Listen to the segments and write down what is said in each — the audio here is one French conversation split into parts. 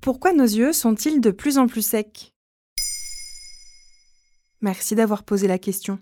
Pourquoi nos yeux sont-ils de plus en plus secs? Merci d'avoir posé la question.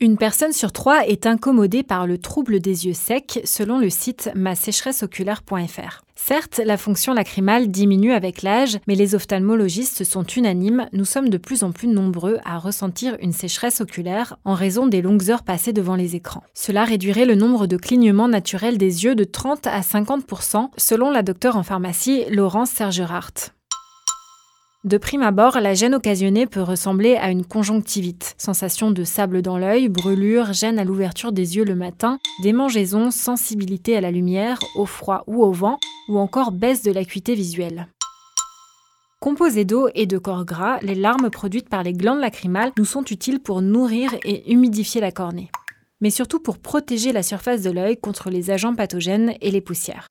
Une personne sur trois est incommodée par le trouble des yeux secs selon le site masécheresseoculaire.fr. Certes, la fonction lacrymale diminue avec l'âge, mais les ophtalmologistes sont unanimes, nous sommes de plus en plus nombreux à ressentir une sécheresse oculaire en raison des longues heures passées devant les écrans. Cela réduirait le nombre de clignements naturels des yeux de 30 à 50% selon la docteure en pharmacie Laurence Sergerhardt. De prime abord, la gêne occasionnée peut ressembler à une conjonctivite, sensation de sable dans l'œil, brûlure, gêne à l'ouverture des yeux le matin, démangeaison, sensibilité à la lumière, au froid ou au vent, ou encore baisse de l'acuité visuelle. Composées d'eau et de corps gras, les larmes produites par les glandes lacrymales nous sont utiles pour nourrir et humidifier la cornée, mais surtout pour protéger la surface de l'œil contre les agents pathogènes et les poussières.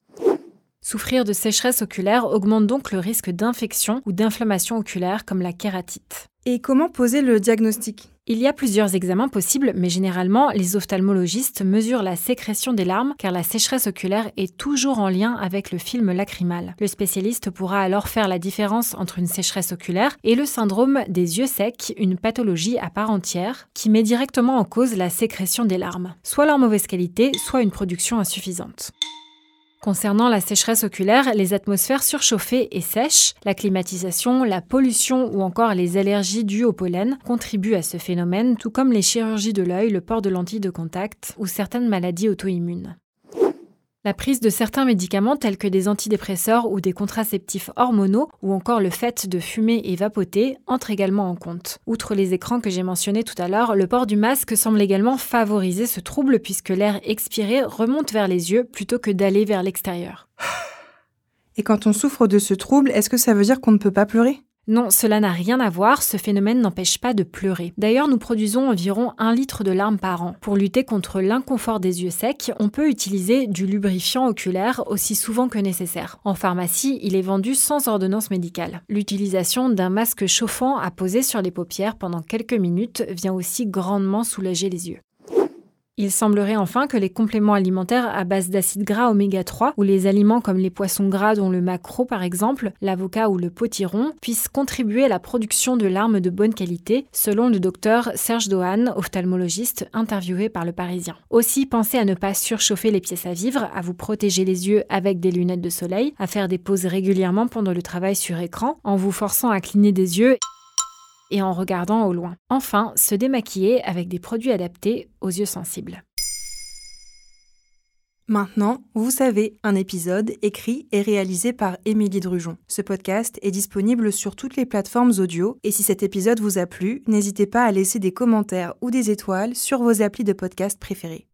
Souffrir de sécheresse oculaire augmente donc le risque d'infection ou d'inflammation oculaire comme la kératite. Et comment poser le diagnostic? Il y a plusieurs examens possibles, mais généralement, les ophtalmologistes mesurent la sécrétion des larmes car la sécheresse oculaire est toujours en lien avec le film lacrymal. Le spécialiste pourra alors faire la différence entre une sécheresse oculaire et le syndrome des yeux secs, une pathologie à part entière qui met directement en cause la sécrétion des larmes, soit leur mauvaise qualité, soit une production insuffisante. Concernant la sécheresse oculaire, les atmosphères surchauffées et sèches, la climatisation, la pollution ou encore les allergies dues au pollen contribuent à ce phénomène, tout comme les chirurgies de l'œil, le port de lentilles de contact ou certaines maladies auto-immunes. La prise de certains médicaments tels que des antidépresseurs ou des contraceptifs hormonaux ou encore le fait de fumer et vapoter entre également en compte. Outre les écrans que j'ai mentionnés tout à l'heure, le port du masque semble également favoriser ce trouble puisque l'air expiré remonte vers les yeux plutôt que d'aller vers l'extérieur. Et quand on souffre de ce trouble, est-ce que ça veut dire qu'on ne peut pas pleurer? Non, cela n'a rien à voir, ce phénomène n'empêche pas de pleurer. D'ailleurs, nous produisons environ un litre de larmes par an. Pour lutter contre l'inconfort des yeux secs, on peut utiliser du lubrifiant oculaire aussi souvent que nécessaire. En pharmacie, il est vendu sans ordonnance médicale. L'utilisation d'un masque chauffant à poser sur les paupières pendant quelques minutes vient aussi grandement soulager les yeux. Il semblerait enfin que les compléments alimentaires à base d'acides gras oméga 3 ou les aliments comme les poissons gras dont le maquereau par exemple, l'avocat ou le potiron puissent contribuer à la production de larmes de bonne qualité, selon le docteur Serge Dohan, ophtalmologiste interviewé par le Parisien. Aussi, pensez à ne pas surchauffer les pièces à vivre, à vous protéger les yeux avec des lunettes de soleil, à faire des pauses régulièrement pendant le travail sur écran, en vous forçant à cligner des yeux et en regardant au loin. Enfin, se démaquiller avec des produits adaptés aux yeux sensibles. Maintenant, vous savez, un épisode écrit et réalisé par Émilie Drujon. Ce podcast est disponible sur toutes les plateformes audio et si cet épisode vous a plu, n'hésitez pas à laisser des commentaires ou des étoiles sur vos applis de podcast préférés.